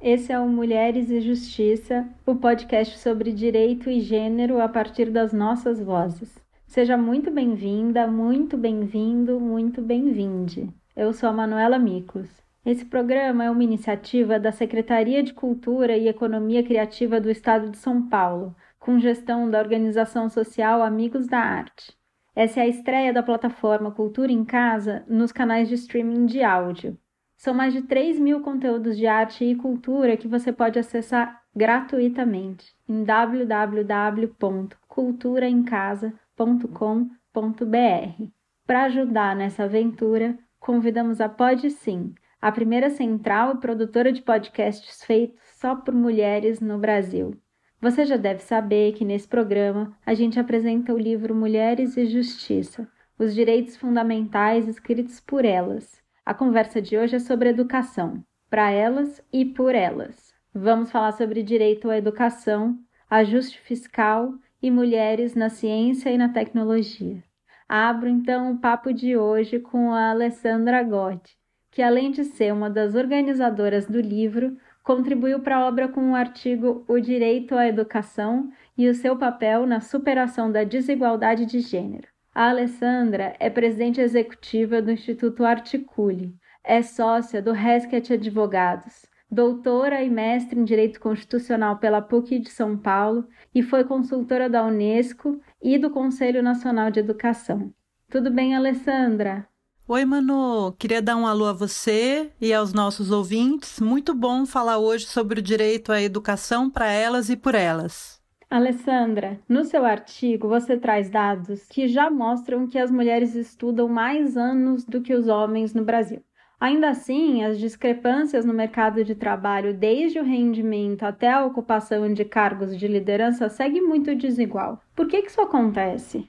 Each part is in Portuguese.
esse é o Mulheres e Justiça, o podcast sobre direito e gênero a partir das nossas vozes. Seja muito bem-vinda, muito bem-vindo, muito bem-vinde. Eu sou a Manuela Micos. Esse programa é uma iniciativa da Secretaria de Cultura e Economia Criativa do Estado de São Paulo, com gestão da organização social Amigos da Arte. Essa é a estreia da plataforma Cultura em Casa nos canais de streaming de áudio. São mais de 3 mil conteúdos de arte e cultura que você pode acessar gratuitamente em www.culturaemcasa.com.br. Para ajudar nessa aventura, convidamos a Pod Sim, a primeira central e produtora de podcasts feitos só por mulheres no Brasil. Você já deve saber que nesse programa a gente apresenta o livro Mulheres e Justiça, os direitos fundamentais escritos por elas a conversa de hoje é sobre educação, para elas e por elas. Vamos falar sobre direito à educação, ajuste fiscal e mulheres na ciência e na tecnologia. Abro então o papo de hoje com a Alessandra Gotti, que além de ser uma das organizadoras do livro, contribuiu para a obra com o artigo O Direito à Educação e o seu papel na superação da desigualdade de gênero. A Alessandra é presidente executiva do Instituto Articule, é sócia do Rescat Advogados, doutora e mestre em Direito Constitucional pela PUC de São Paulo e foi consultora da Unesco e do Conselho Nacional de Educação. Tudo bem, Alessandra? Oi, Manu. Queria dar um alô a você e aos nossos ouvintes. Muito bom falar hoje sobre o direito à educação para elas e por elas. Alessandra, no seu artigo você traz dados que já mostram que as mulheres estudam mais anos do que os homens no Brasil. Ainda assim, as discrepâncias no mercado de trabalho, desde o rendimento até a ocupação de cargos de liderança, seguem muito desigual. Por que, que isso acontece?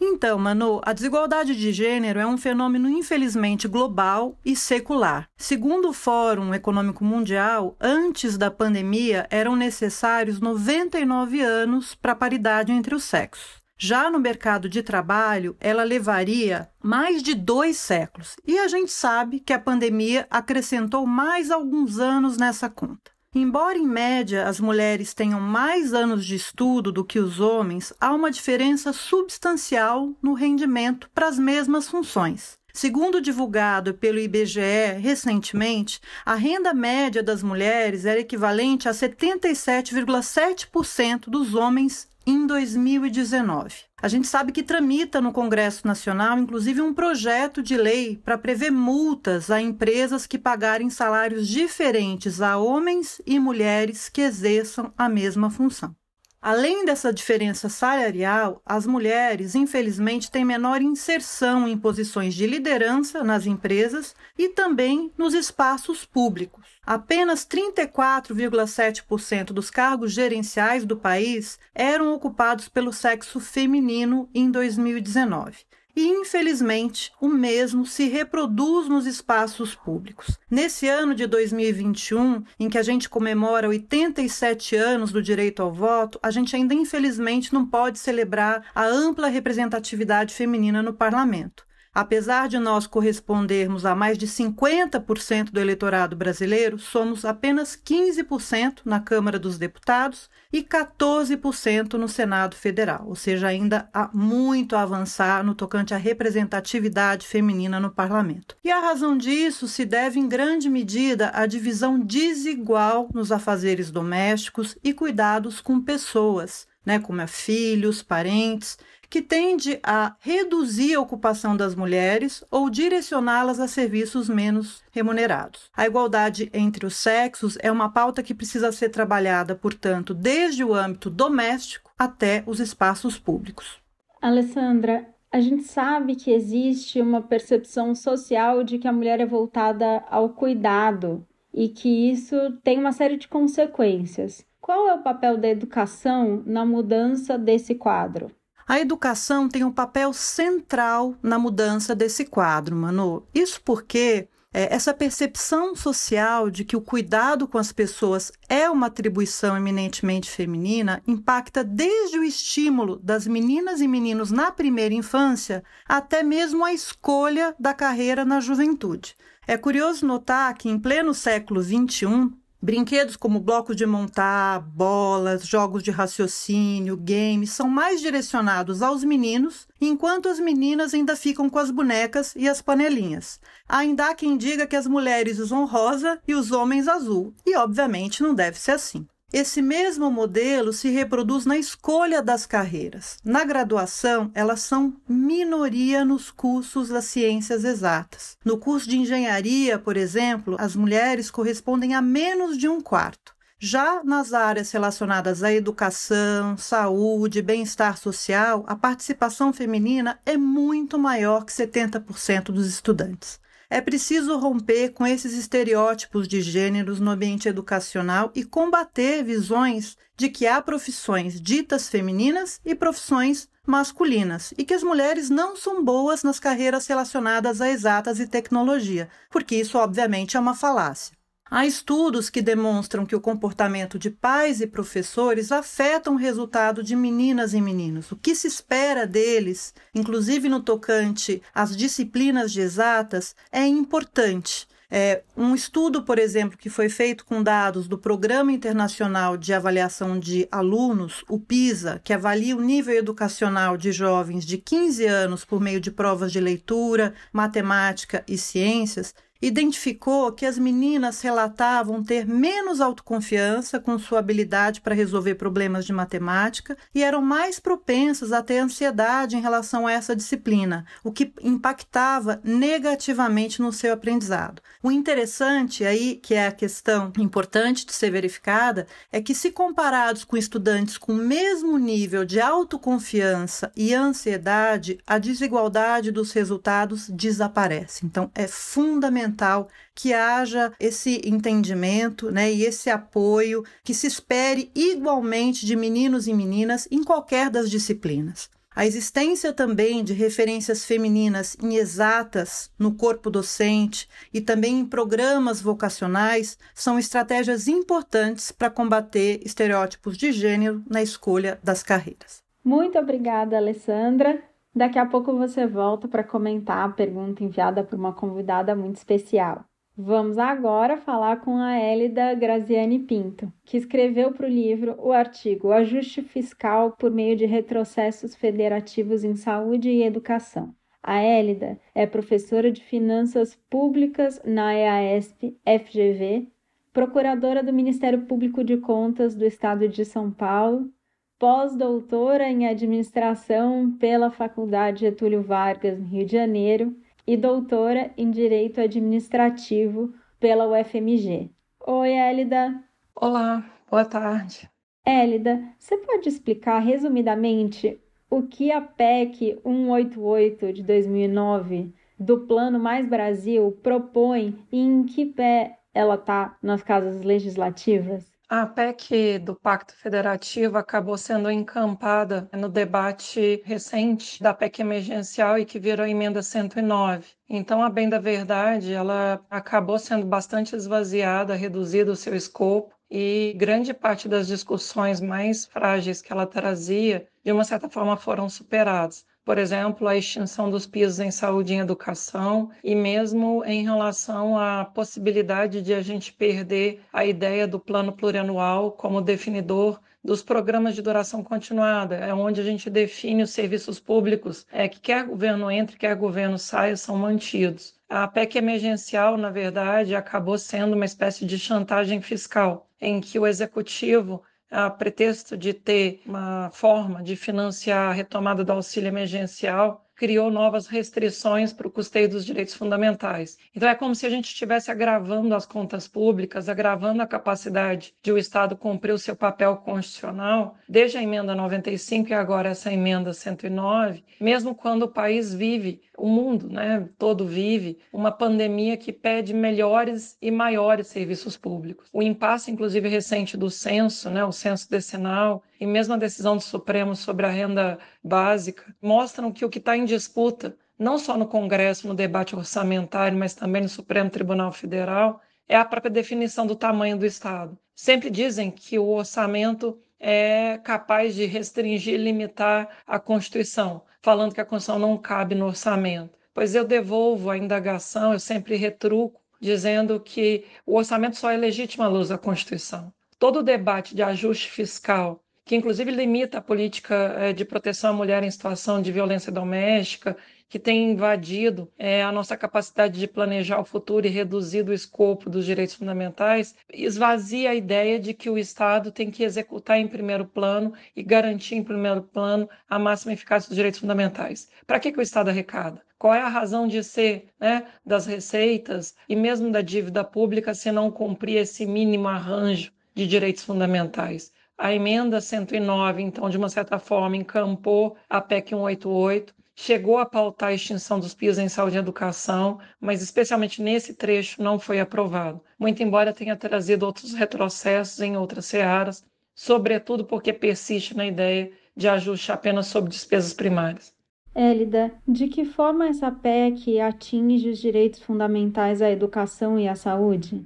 Então, Manu, a desigualdade de gênero é um fenômeno infelizmente global e secular. Segundo o Fórum Econômico Mundial, antes da pandemia eram necessários 99 anos para a paridade entre os sexos. Já no mercado de trabalho, ela levaria mais de dois séculos. E a gente sabe que a pandemia acrescentou mais alguns anos nessa conta. Embora, em média, as mulheres tenham mais anos de estudo do que os homens, há uma diferença substancial no rendimento para as mesmas funções. Segundo divulgado pelo IBGE recentemente, a renda média das mulheres era equivalente a 77,7% dos homens em 2019. A gente sabe que tramita no Congresso Nacional, inclusive, um projeto de lei para prever multas a empresas que pagarem salários diferentes a homens e mulheres que exerçam a mesma função. Além dessa diferença salarial, as mulheres, infelizmente, têm menor inserção em posições de liderança nas empresas e também nos espaços públicos. Apenas 34,7% dos cargos gerenciais do país eram ocupados pelo sexo feminino em 2019 e, infelizmente, o mesmo se reproduz nos espaços públicos. Nesse ano de 2021, em que a gente comemora 87 anos do direito ao voto, a gente ainda, infelizmente, não pode celebrar a ampla representatividade feminina no parlamento. Apesar de nós correspondermos a mais de 50% do eleitorado brasileiro, somos apenas 15% na Câmara dos Deputados e 14% no Senado Federal, ou seja, ainda há muito a avançar no tocante à representatividade feminina no parlamento. E a razão disso se deve em grande medida à divisão desigual nos afazeres domésticos e cuidados com pessoas, né, como filhos, parentes que tende a reduzir a ocupação das mulheres ou direcioná-las a serviços menos remunerados. A igualdade entre os sexos é uma pauta que precisa ser trabalhada, portanto, desde o âmbito doméstico até os espaços públicos. Alessandra, a gente sabe que existe uma percepção social de que a mulher é voltada ao cuidado e que isso tem uma série de consequências. Qual é o papel da educação na mudança desse quadro? A educação tem um papel central na mudança desse quadro, Manu. Isso porque é, essa percepção social de que o cuidado com as pessoas é uma atribuição eminentemente feminina impacta desde o estímulo das meninas e meninos na primeira infância até mesmo a escolha da carreira na juventude. É curioso notar que, em pleno século XXI, Brinquedos como blocos de montar, bolas, jogos de raciocínio, games são mais direcionados aos meninos, enquanto as meninas ainda ficam com as bonecas e as panelinhas. Ainda há quem diga que as mulheres usam rosa e os homens azul, e obviamente não deve ser assim. Esse mesmo modelo se reproduz na escolha das carreiras. Na graduação, elas são minoria nos cursos das ciências exatas. No curso de engenharia, por exemplo, as mulheres correspondem a menos de um quarto. Já nas áreas relacionadas à educação, saúde, bem-estar social, a participação feminina é muito maior que 70% dos estudantes. É preciso romper com esses estereótipos de gêneros no ambiente educacional e combater visões de que há profissões ditas femininas e profissões masculinas e que as mulheres não são boas nas carreiras relacionadas a exatas e tecnologia, porque isso obviamente é uma falácia. Há estudos que demonstram que o comportamento de pais e professores afetam o resultado de meninas e meninos. O que se espera deles, inclusive no tocante às disciplinas de exatas, é importante. É, um estudo, por exemplo, que foi feito com dados do Programa Internacional de Avaliação de Alunos, o PISA, que avalia o nível educacional de jovens de 15 anos por meio de provas de leitura, matemática e ciências, identificou que as meninas relatavam ter menos autoconfiança com sua habilidade para resolver problemas de matemática e eram mais propensas a ter ansiedade em relação a essa disciplina, o que impactava negativamente no seu aprendizado. O interessante aí, que é a questão importante de ser verificada, é que se comparados com estudantes com o mesmo nível de autoconfiança e ansiedade, a desigualdade dos resultados desaparece. Então é fundamental fundamental que haja esse entendimento né, e esse apoio que se espere igualmente de meninos e meninas em qualquer das disciplinas. A existência também de referências femininas em exatas no corpo docente e também em programas vocacionais são estratégias importantes para combater estereótipos de gênero na escolha das carreiras. Muito obrigada, Alessandra. Daqui a pouco você volta para comentar a pergunta enviada por uma convidada muito especial. Vamos agora falar com a Hélida Graziani Pinto, que escreveu para o livro o artigo Ajuste Fiscal por meio de retrocessos federativos em saúde e educação. A Hélida é professora de Finanças Públicas na EASP FGV, procuradora do Ministério Público de Contas do Estado de São Paulo pós-doutora em administração pela Faculdade Getúlio Vargas, no Rio de Janeiro, e doutora em direito administrativo pela UFMG. Oi, Élida. Olá, boa tarde. Élida, você pode explicar resumidamente o que a PEC 188 de 2009 do Plano Mais Brasil propõe e em que pé ela está nas casas legislativas? A PEC do Pacto Federativo acabou sendo encampada no debate recente da PEC emergencial e que virou emenda 109. Então, a bem da verdade, ela acabou sendo bastante esvaziada, reduzido o seu escopo e grande parte das discussões mais frágeis que ela trazia, de uma certa forma, foram superadas por exemplo, a extinção dos pisos em saúde e educação, e mesmo em relação à possibilidade de a gente perder a ideia do plano plurianual como definidor dos programas de duração continuada, é onde a gente define os serviços públicos, é que quer governo entre, quer governo saia, são mantidos. A PEC emergencial, na verdade, acabou sendo uma espécie de chantagem fiscal, em que o executivo a pretexto de ter uma forma de financiar a retomada do auxílio emergencial, criou novas restrições para o custeio dos direitos fundamentais. Então, é como se a gente estivesse agravando as contas públicas, agravando a capacidade de o Estado cumprir o seu papel constitucional, desde a emenda 95 e agora essa emenda 109, mesmo quando o país vive, o mundo né, todo vive, uma pandemia que pede melhores e maiores serviços públicos. O impasse, inclusive, recente do censo, né, o censo decenal, e mesmo a decisão do Supremo sobre a renda básica, mostram que o que está em disputa, não só no Congresso, no debate orçamentário, mas também no Supremo Tribunal Federal, é a própria definição do tamanho do Estado. Sempre dizem que o orçamento é capaz de restringir e limitar a Constituição, falando que a Constituição não cabe no orçamento. Pois eu devolvo a indagação, eu sempre retruco dizendo que o orçamento só é legítimo à luz da Constituição. Todo o debate de ajuste fiscal, que inclusive limita a política eh, de proteção à mulher em situação de violência doméstica que tem invadido é, a nossa capacidade de planejar o futuro e reduzido o escopo dos direitos fundamentais, esvazia a ideia de que o Estado tem que executar em primeiro plano e garantir em primeiro plano a máxima eficácia dos direitos fundamentais. Para que, que o Estado arrecada? Qual é a razão de ser né, das receitas e mesmo da dívida pública se não cumprir esse mínimo arranjo de direitos fundamentais? A emenda 109, então, de uma certa forma, encampou a PEC 188, chegou a pautar a extinção dos PIS em saúde e educação, mas especialmente nesse trecho não foi aprovado, muito embora tenha trazido outros retrocessos em outras searas, sobretudo porque persiste na ideia de ajuste apenas sobre despesas primárias. Élida, de que forma essa PEC atinge os direitos fundamentais à educação e à saúde?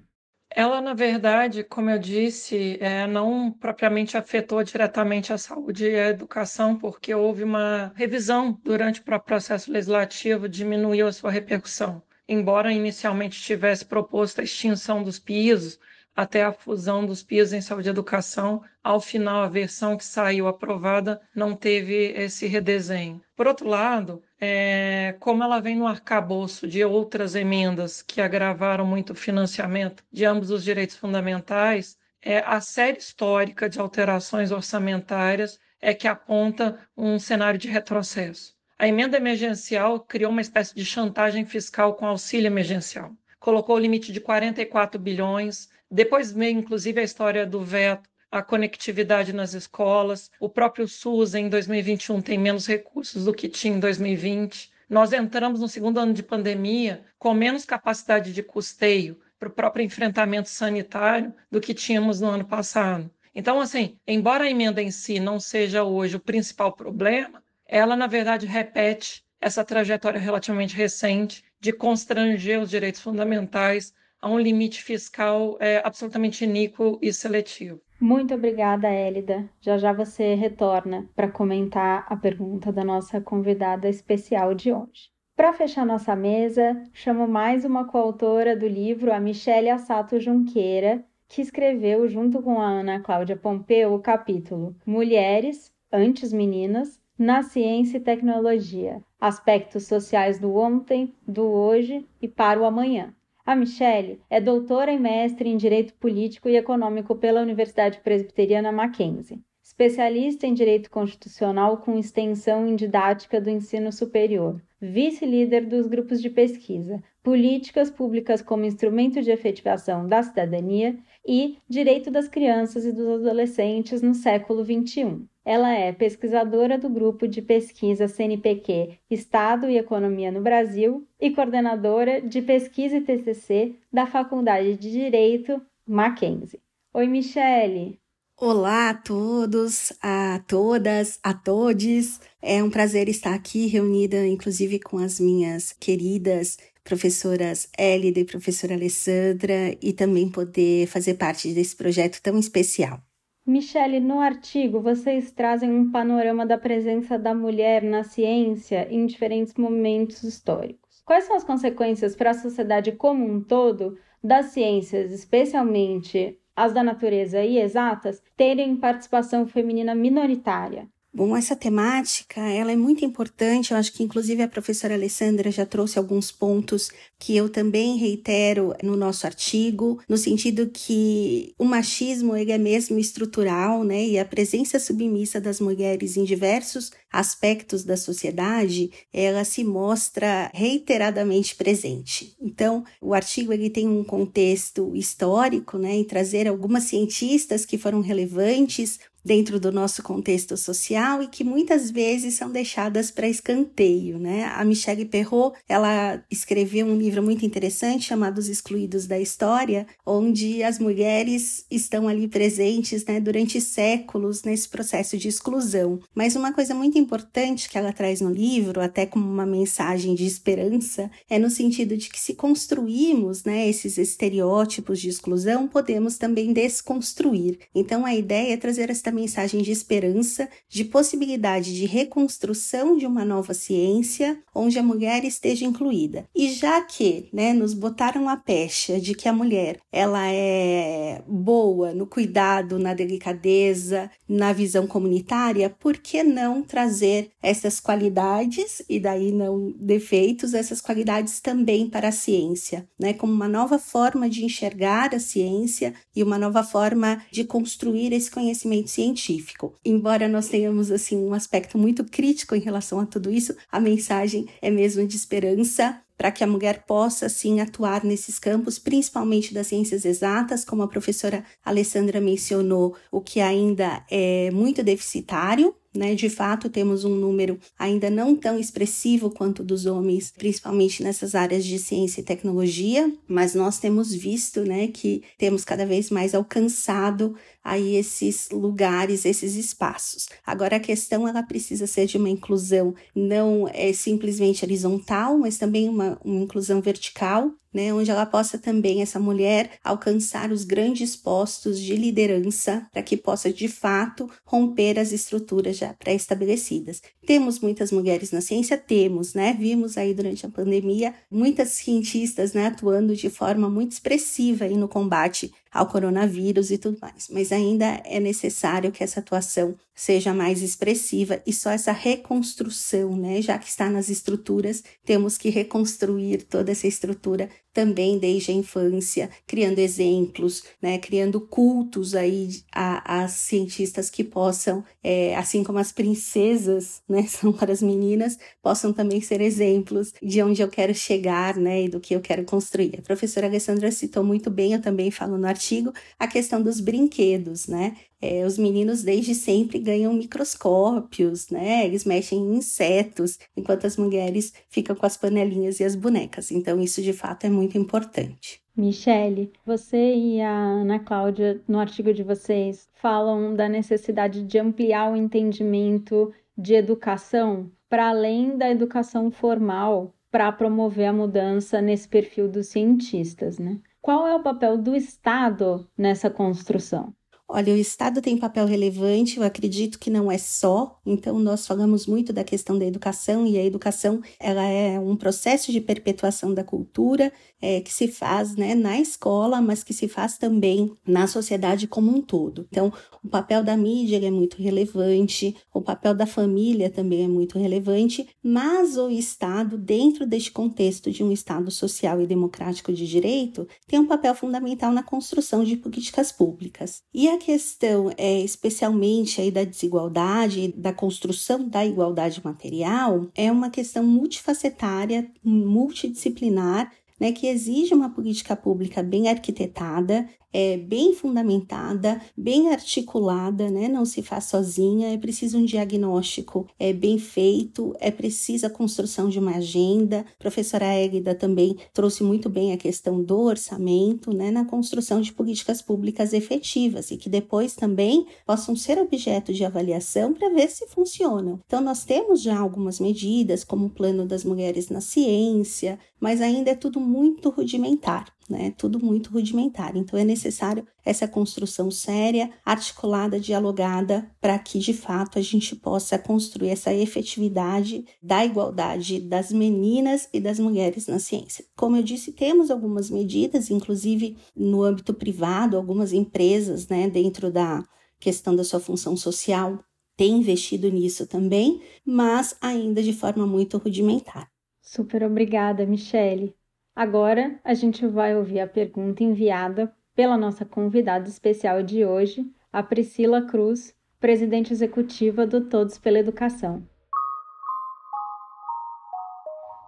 Ela, na verdade, como eu disse, é, não propriamente afetou diretamente a saúde e a educação, porque houve uma revisão durante o processo legislativo, diminuiu a sua repercussão. Embora inicialmente tivesse proposto a extinção dos pisos, até a fusão dos PIS em saúde e educação. Ao final, a versão que saiu aprovada não teve esse redesenho. Por outro lado, é, como ela vem no arcabouço de outras emendas que agravaram muito o financiamento de ambos os direitos fundamentais, é, a série histórica de alterações orçamentárias é que aponta um cenário de retrocesso. A emenda emergencial criou uma espécie de chantagem fiscal com auxílio emergencial. Colocou o limite de 44 bilhões, depois veio, inclusive, a história do veto a conectividade nas escolas. O próprio SUS, em 2021, tem menos recursos do que tinha em 2020. Nós entramos no segundo ano de pandemia com menos capacidade de custeio para o próprio enfrentamento sanitário do que tínhamos no ano passado. Então, assim, embora a emenda em si não seja hoje o principal problema, ela, na verdade, repete essa trajetória relativamente recente de constranger os direitos fundamentais a um limite fiscal é, absolutamente iníquo e seletivo. Muito obrigada, Élida. Já já você retorna para comentar a pergunta da nossa convidada especial de hoje. Para fechar nossa mesa, chamo mais uma coautora do livro, a Michele Assato Junqueira, que escreveu, junto com a Ana Cláudia Pompeu, o capítulo Mulheres, antes Meninas, na Ciência e Tecnologia: Aspectos Sociais do Ontem, do Hoje e para o Amanhã. A Michelle é doutora e mestre em Direito Político e Econômico pela Universidade Presbiteriana Mackenzie, especialista em Direito Constitucional com extensão em Didática do Ensino Superior, vice-líder dos grupos de pesquisa, Políticas Públicas como Instrumento de Efetivação da Cidadania e Direito das Crianças e dos Adolescentes no século XXI. Ela é pesquisadora do grupo de pesquisa CNPq Estado e Economia no Brasil e coordenadora de pesquisa e TCC da Faculdade de Direito Mackenzie. Oi, Michele! Olá a todos, a todas, a todes. É um prazer estar aqui reunida, inclusive com as minhas queridas professoras Elida e professora Alessandra, e também poder fazer parte desse projeto tão especial. Michele, no artigo vocês trazem um panorama da presença da mulher na ciência em diferentes momentos históricos. Quais são as consequências para a sociedade como um todo das ciências, especialmente as da natureza e exatas, terem participação feminina minoritária? Bom, essa temática, ela é muito importante, eu acho que inclusive a professora Alessandra já trouxe alguns pontos que eu também reitero no nosso artigo, no sentido que o machismo ele é mesmo estrutural, né? E a presença submissa das mulheres em diversos aspectos da sociedade, ela se mostra reiteradamente presente. Então, o artigo ele tem um contexto histórico, né, e trazer algumas cientistas que foram relevantes dentro do nosso contexto social e que muitas vezes são deixadas para escanteio, né? A Michelle Perrault, ela escreveu um livro muito interessante chamado Os Excluídos da História, onde as mulheres estão ali presentes, né, durante séculos nesse processo de exclusão. Mas uma coisa muito importante que ela traz no livro, até como uma mensagem de esperança, é no sentido de que se construímos, né, esses estereótipos de exclusão, podemos também desconstruir. Então a ideia é trazer esta mensagem de esperança, de possibilidade de reconstrução de uma nova ciência onde a mulher esteja incluída. E já que, né, nos botaram a pecha de que a mulher, ela é boa no cuidado, na delicadeza, na visão comunitária, por que não trazer essas qualidades e daí não defeitos, essas qualidades também para a ciência, né, como uma nova forma de enxergar a ciência e uma nova forma de construir esse conhecimento científico. Embora nós tenhamos assim um aspecto muito crítico em relação a tudo isso, a mensagem é mesmo de esperança para que a mulher possa sim atuar nesses campos, principalmente das ciências exatas, como a professora Alessandra mencionou, o que ainda é muito deficitário, né? De fato, temos um número ainda não tão expressivo quanto dos homens, principalmente nessas áreas de ciência e tecnologia, mas nós temos visto, né, que temos cada vez mais alcançado aí esses lugares, esses espaços. Agora a questão ela precisa ser de uma inclusão não é simplesmente horizontal, mas também uma, uma inclusão vertical, né, onde ela possa também, essa mulher, alcançar os grandes postos de liderança para que possa, de fato, romper as estruturas já pré-estabelecidas. Temos muitas mulheres na ciência? Temos, né? Vimos aí durante a pandemia muitas cientistas né, atuando de forma muito expressiva aí no combate ao coronavírus e tudo mais. Mas ainda é necessário que essa atuação seja mais expressiva e só essa reconstrução, né? Já que está nas estruturas, temos que reconstruir toda essa estrutura também desde a infância, criando exemplos, né, criando cultos aí a, a cientistas que possam, é, assim como as princesas, né, são para as meninas, possam também ser exemplos de onde eu quero chegar, né, e do que eu quero construir. A professora Alessandra citou muito bem, eu também falo no artigo, a questão dos brinquedos, né, é, os meninos desde sempre ganham microscópios, né? Eles mexem em insetos, enquanto as mulheres ficam com as panelinhas e as bonecas. Então, isso de fato é muito importante. Michele, você e a Ana Cláudia, no artigo de vocês, falam da necessidade de ampliar o entendimento de educação para além da educação formal para promover a mudança nesse perfil dos cientistas, né? Qual é o papel do Estado nessa construção? Olha, o Estado tem papel relevante, eu acredito que não é só. Então, nós falamos muito da questão da educação, e a educação ela é um processo de perpetuação da cultura é, que se faz né, na escola, mas que se faz também na sociedade como um todo. Então, o papel da mídia é muito relevante, o papel da família também é muito relevante, mas o Estado, dentro deste contexto de um Estado social e democrático de direito, tem um papel fundamental na construção de políticas públicas. E a questão é especialmente aí da desigualdade, da construção da igualdade material, é uma questão multifacetária, multidisciplinar, né, que exige uma política pública bem arquitetada, é, bem fundamentada, bem articulada, né? Não se faz sozinha, é preciso um diagnóstico é bem feito, é precisa a construção de uma agenda. A professora Égida também trouxe muito bem a questão do orçamento, né? Na construção de políticas públicas efetivas e que depois também possam ser objeto de avaliação para ver se funcionam. Então, nós temos já algumas medidas, como o Plano das Mulheres na Ciência, mas ainda é tudo muito rudimentar né? Tudo muito rudimentar. Então é necessário essa construção séria, articulada, dialogada, para que de fato a gente possa construir essa efetividade da igualdade das meninas e das mulheres na ciência. Como eu disse, temos algumas medidas, inclusive no âmbito privado, algumas empresas, né, dentro da questão da sua função social, têm investido nisso também, mas ainda de forma muito rudimentar. Super obrigada, Michele. Agora a gente vai ouvir a pergunta enviada pela nossa convidada especial de hoje, a Priscila Cruz, presidente executiva do Todos pela Educação.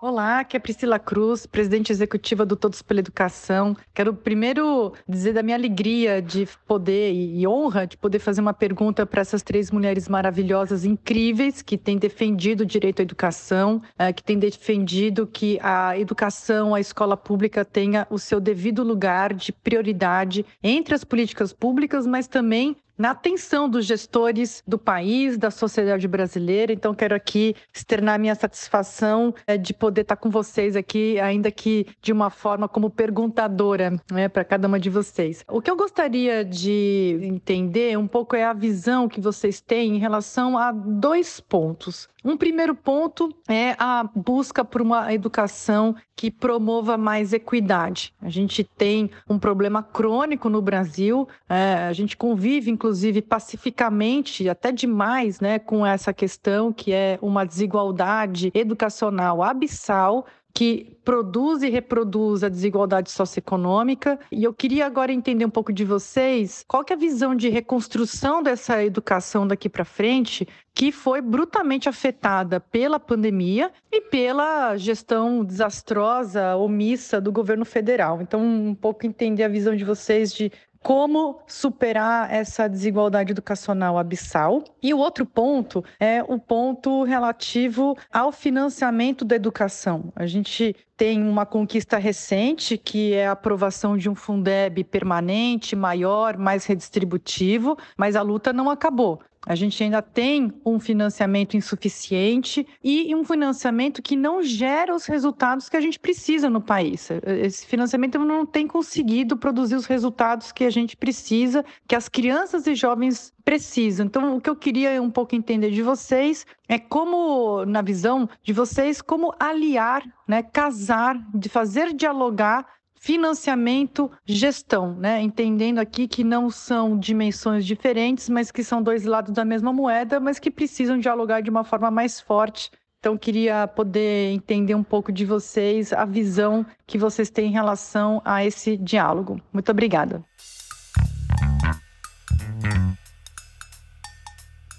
Olá, aqui é Priscila Cruz, presidente executiva do Todos pela Educação. Quero primeiro dizer da minha alegria de poder e honra de poder fazer uma pergunta para essas três mulheres maravilhosas, incríveis, que têm defendido o direito à educação, eh, que têm defendido que a educação, a escola pública tenha o seu devido lugar de prioridade entre as políticas públicas, mas também na atenção dos gestores do país, da sociedade brasileira. Então, quero aqui externar minha satisfação é, de poder estar com vocês aqui, ainda que de uma forma como perguntadora, né, para cada uma de vocês. O que eu gostaria de entender um pouco é a visão que vocês têm em relação a dois pontos. Um primeiro ponto é a busca por uma educação que promova mais equidade. A gente tem um problema crônico no Brasil, é, a gente convive, inclusive, pacificamente, até demais, né, com essa questão que é uma desigualdade educacional abissal que produz e reproduz a desigualdade socioeconômica. E eu queria agora entender um pouco de vocês, qual que é a visão de reconstrução dessa educação daqui para frente, que foi brutalmente afetada pela pandemia e pela gestão desastrosa, omissa do governo federal. Então, um pouco entender a visão de vocês de como superar essa desigualdade educacional abissal. E o outro ponto é o ponto relativo ao financiamento da educação. A gente tem uma conquista recente, que é a aprovação de um Fundeb permanente, maior, mais redistributivo, mas a luta não acabou. A gente ainda tem um financiamento insuficiente e um financiamento que não gera os resultados que a gente precisa no país. Esse financiamento não tem conseguido produzir os resultados que a gente precisa, que as crianças e jovens precisam. Então, o que eu queria um pouco entender de vocês é como, na visão de vocês, como aliar, né, casar, de fazer dialogar financiamento, gestão, né? Entendendo aqui que não são dimensões diferentes, mas que são dois lados da mesma moeda, mas que precisam dialogar de uma forma mais forte. Então, queria poder entender um pouco de vocês, a visão que vocês têm em relação a esse diálogo. Muito obrigada.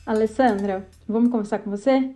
Alessandra, vamos conversar com você?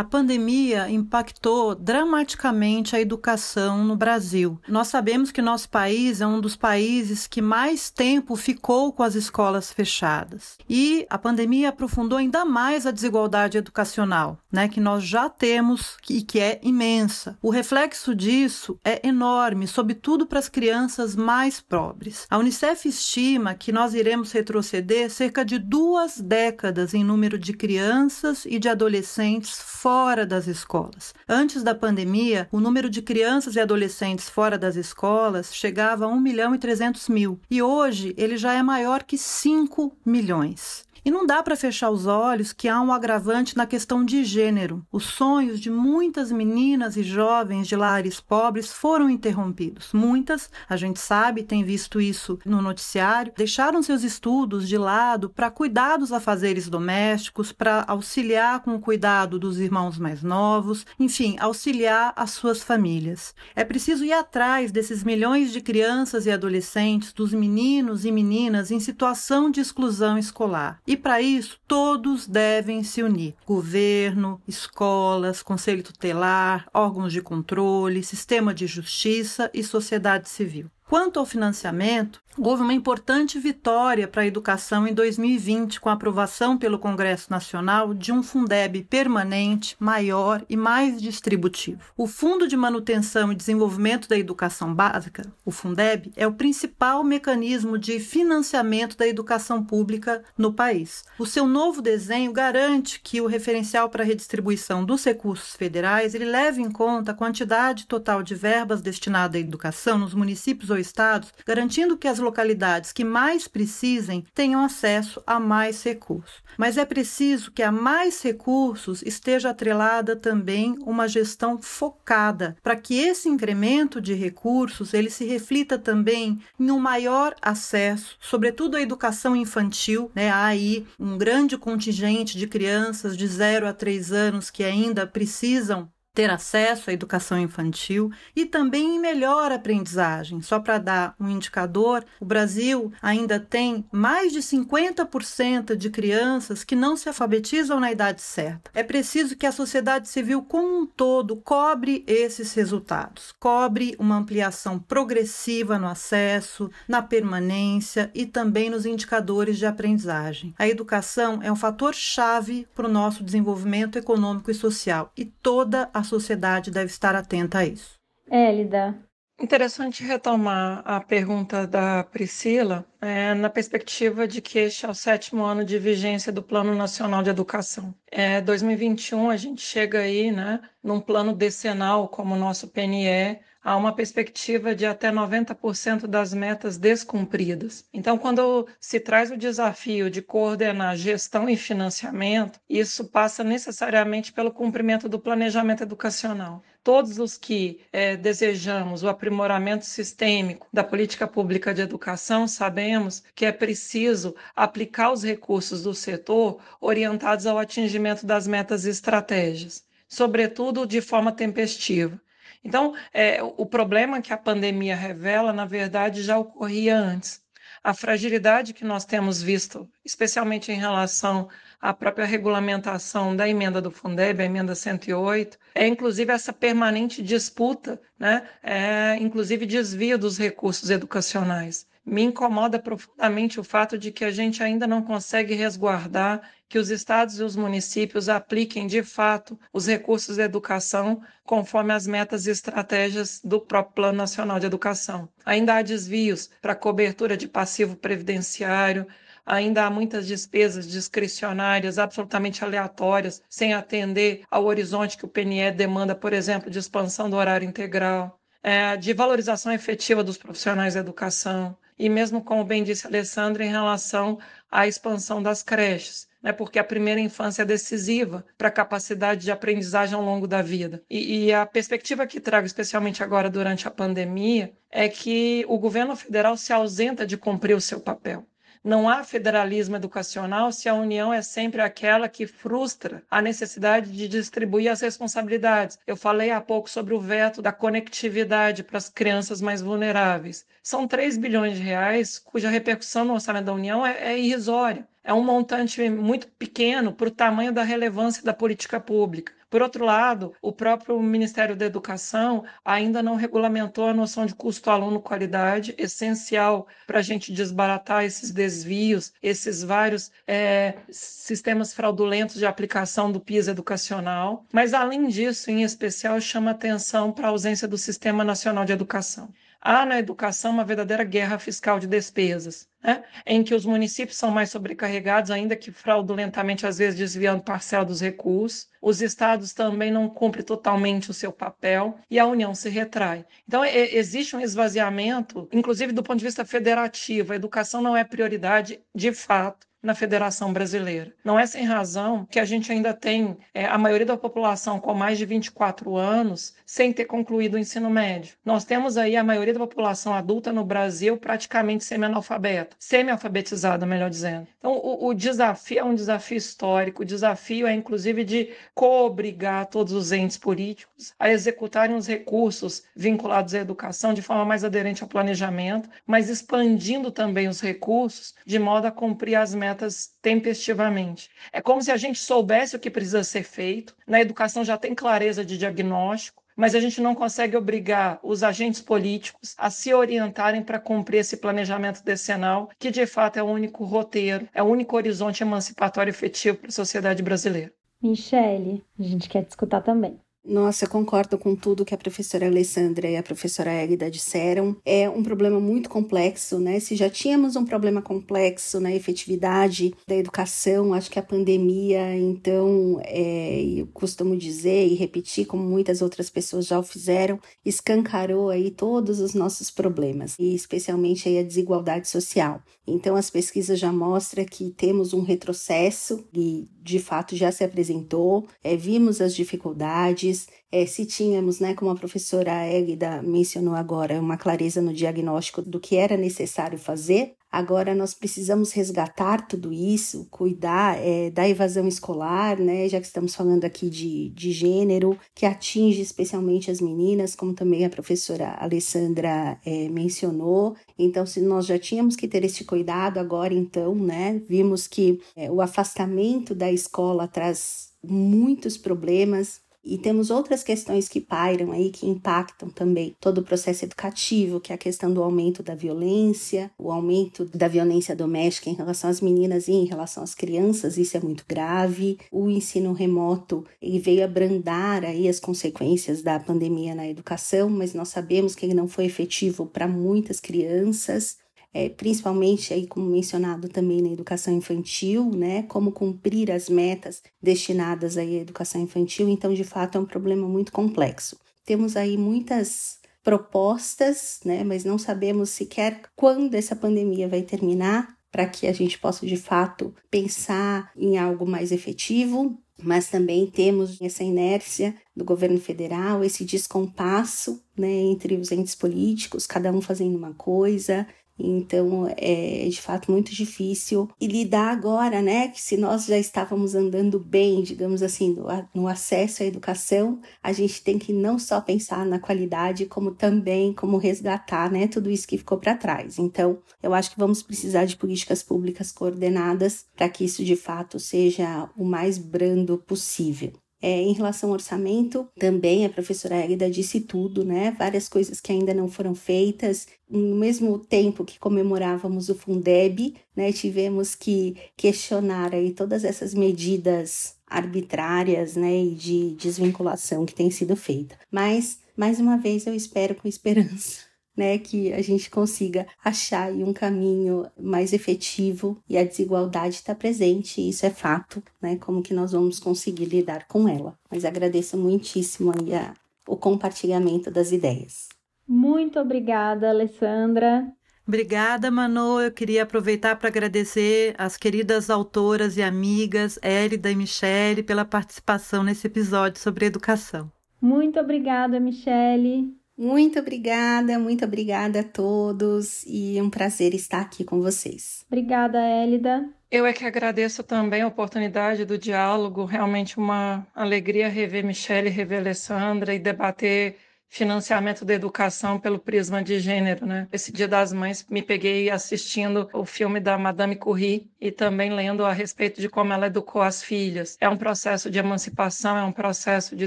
A pandemia impactou dramaticamente a educação no Brasil. Nós sabemos que nosso país é um dos países que mais tempo ficou com as escolas fechadas. E a pandemia aprofundou ainda mais a desigualdade educacional, né, que nós já temos e que é imensa. O reflexo disso é enorme, sobretudo para as crianças mais pobres. A Unicef estima que nós iremos retroceder cerca de duas décadas em número de crianças e de adolescentes fora das escolas. Antes da pandemia, o número de crianças e adolescentes fora das escolas chegava a 1 milhão e 300 mil e hoje ele já é maior que 5 milhões. E não dá para fechar os olhos que há um agravante na questão de gênero. Os sonhos de muitas meninas e jovens de lares pobres foram interrompidos. Muitas, a gente sabe, tem visto isso no noticiário, deixaram seus estudos de lado para cuidar dos afazeres domésticos, para auxiliar com o cuidado dos irmãos mais novos, enfim, auxiliar as suas famílias. É preciso ir atrás desses milhões de crianças e adolescentes, dos meninos e meninas em situação de exclusão escolar. E para isso, todos devem se unir: governo, escolas, conselho tutelar, órgãos de controle, sistema de justiça e sociedade civil. Quanto ao financiamento, houve uma importante vitória para a educação em 2020 com a aprovação pelo Congresso Nacional de um Fundeb permanente, maior e mais distributivo. O Fundo de Manutenção e Desenvolvimento da Educação Básica, o Fundeb, é o principal mecanismo de financiamento da educação pública no país. O seu novo desenho garante que o referencial para a redistribuição dos recursos federais ele leve em conta a quantidade total de verbas destinadas à educação nos municípios ou estados, garantindo que as localidades que mais precisem tenham acesso a mais recursos. Mas é preciso que a mais recursos esteja atrelada também uma gestão focada, para que esse incremento de recursos ele se reflita também em um maior acesso, sobretudo à educação infantil, né? Há aí um grande contingente de crianças de 0 a 3 anos que ainda precisam ter acesso à educação infantil e também em melhor aprendizagem. Só para dar um indicador, o Brasil ainda tem mais de 50% de crianças que não se alfabetizam na idade certa. É preciso que a sociedade civil como um todo cobre esses resultados, cobre uma ampliação progressiva no acesso, na permanência e também nos indicadores de aprendizagem. A educação é um fator chave para o nosso desenvolvimento econômico e social e toda a a sociedade deve estar atenta a isso. Élida. Interessante retomar a pergunta da Priscila é, na perspectiva de que este é o sétimo ano de vigência do Plano Nacional de Educação. É, 2021 a gente chega aí, né, num plano decenal como o nosso PNE, há uma perspectiva de até 90% das metas descumpridas. Então, quando se traz o desafio de coordenar gestão e financiamento, isso passa necessariamente pelo cumprimento do planejamento educacional. Todos os que é, desejamos o aprimoramento sistêmico da política pública de educação sabemos que é preciso aplicar os recursos do setor orientados ao atingimento das metas e estratégias, sobretudo de forma tempestiva. Então, é, o problema que a pandemia revela, na verdade, já ocorria antes. A fragilidade que nós temos visto, especialmente em relação à própria regulamentação da emenda do Fundeb, a emenda 108, é inclusive essa permanente disputa, né? é, inclusive desvio dos recursos educacionais. Me incomoda profundamente o fato de que a gente ainda não consegue resguardar que os estados e os municípios apliquem de fato os recursos de educação conforme as metas e estratégias do próprio Plano Nacional de Educação. Ainda há desvios para cobertura de passivo previdenciário, ainda há muitas despesas discricionárias absolutamente aleatórias, sem atender ao horizonte que o PNE demanda, por exemplo, de expansão do horário integral, é, de valorização efetiva dos profissionais da educação e mesmo, como bem disse Alessandra, em relação à expansão das creches. Né, porque a primeira infância é decisiva para a capacidade de aprendizagem ao longo da vida. E, e, a perspectiva que trago, especialmente agora durante a pandemia, é que o governo federal se ausenta de cumprir o seu papel. Não há federalismo educacional se a União é sempre aquela que frustra a necessidade de distribuir as responsabilidades. Eu falei há pouco sobre o veto da conectividade para as crianças mais vulneráveis. São 3 bilhões de reais cuja repercussão no orçamento da União é, é irrisória. É um montante muito pequeno para o tamanho da relevância da política pública. Por outro lado, o próprio Ministério da Educação ainda não regulamentou a noção de custo-aluno-qualidade, essencial para a gente desbaratar esses desvios, esses vários é, sistemas fraudulentos de aplicação do PISA educacional. Mas, além disso, em especial, chama atenção para a ausência do Sistema Nacional de Educação. Há na educação uma verdadeira guerra fiscal de despesas, né? em que os municípios são mais sobrecarregados, ainda que fraudulentamente, às vezes desviando parcela dos recursos. Os estados também não cumprem totalmente o seu papel e a União se retrai. Então, existe um esvaziamento, inclusive do ponto de vista federativo. A educação não é prioridade de fato na Federação Brasileira. Não é sem razão que a gente ainda tem é, a maioria da população com mais de 24 anos sem ter concluído o ensino médio. Nós temos aí a maioria da população adulta no Brasil praticamente semi-analfabeta, semi-alfabetizada, melhor dizendo. Então, o, o, desafio é um desafio histórico, o desafio é, inclusive, de co-obrigar todos os entes políticos a executarem os recursos vinculados à educação de forma mais aderente ao planejamento, mas expandindo também os recursos de modo a cumprir as metas metas tempestivamente. É como se a gente soubesse o que precisa ser feito, na educação já tem clareza de diagnóstico, mas a gente não consegue obrigar os agentes políticos a se orientarem para cumprir esse planejamento decenal, que de fato é o único roteiro, é o único horizonte emancipatório efetivo para a sociedade brasileira. Michele, a gente quer te escutar também. Nossa, eu concordo com tudo que a professora Alessandra e a professora Égida disseram. É um problema muito complexo, né? Se já tínhamos um problema complexo na efetividade da educação, acho que a pandemia, então, é, eu costumo dizer e repetir, como muitas outras pessoas já o fizeram, escancarou aí todos os nossos problemas, e especialmente aí a desigualdade social. Então, as pesquisas já mostram que temos um retrocesso e de fato já se apresentou, é, vimos as dificuldades, é, se tínhamos, né, como a professora Égida mencionou agora, uma clareza no diagnóstico do que era necessário fazer, Agora nós precisamos resgatar tudo isso, cuidar é, da evasão escolar, né? Já que estamos falando aqui de, de gênero, que atinge especialmente as meninas, como também a professora Alessandra é, mencionou. Então, se nós já tínhamos que ter esse cuidado, agora então, né? Vimos que é, o afastamento da escola traz muitos problemas E temos outras questões que pairam aí, que impactam também todo o processo educativo, que é a questão do aumento da violência, o aumento da violência doméstica em relação às meninas e em relação às crianças, isso é muito grave. O ensino remoto ele veio abrandar aí as consequências da pandemia na educação, mas nós sabemos que ele não foi efetivo para muitas crianças é, principalmente aí como mencionado também na educação infantil, né, como cumprir as metas destinadas aí à educação infantil, então de fato é um problema muito complexo. Temos aí muitas propostas, né, mas não sabemos sequer quando essa pandemia vai terminar, para que a gente possa de fato pensar em algo mais efetivo, mas também temos essa inércia do governo federal, esse descompasso né, entre os entes políticos, cada um fazendo uma coisa, então é de fato muito difícil. E lidar agora, né, que se nós já estávamos andando bem, digamos assim, no, no, acesso à educação, a gente tem que não só pensar na qualidade, como também como resgatar, né, tudo isso que ficou para trás. Então, eu acho que vamos precisar de políticas públicas coordenadas para que isso de fato seja o mais brando possível. É, em relação ao orçamento, também a professora Égida disse tudo, né? Várias coisas que ainda não foram feitas. No mesmo tempo que comemorávamos o Fundeb, né, tivemos que questionar aí todas essas medidas arbitrárias, né, e de desvinculação que tem sido feita. Mas, mais uma vez, eu espero com esperança né, que a gente consiga achar um caminho mais efetivo e a desigualdade está presente, isso é fato, né, como que nós vamos conseguir lidar com ela. Mas agradeço muitíssimo aí a, o compartilhamento das ideias. Muito obrigada, Alessandra. Obrigada, Manu. Eu queria aproveitar para agradecer as queridas autoras e amigas Élida e Michele pela participação nesse episódio sobre educação. Muito obrigada, Michele. Muito obrigada, muito obrigada a todos e um prazer estar aqui com vocês. Obrigada, Élida. Eu é que agradeço também a oportunidade do diálogo, realmente uma alegria rever Michelle, rever Alessandra e debater financiamento da educação pelo prisma de gênero, né? Esse Dia das Mães me peguei assistindo o filme da Madame Curie e também lendo a respeito de como ela educou as filhas. É um processo de emancipação, é um processo de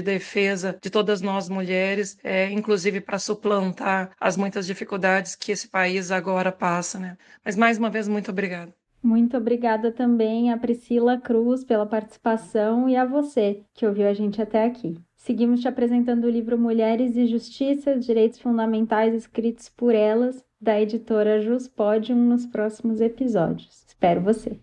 defesa de todas nós mulheres, é, inclusive para suplantar as muitas dificuldades que esse país agora passa, né? Mas mais uma vez muito obrigada. Muito obrigada também a Priscila Cruz pela participação e a você que ouviu a gente até aqui. Seguimos te apresentando o livro Mulheres e Justiça, Direitos Fundamentais escritos por elas, da editora Jus Podium, nos próximos episódios. Espero você!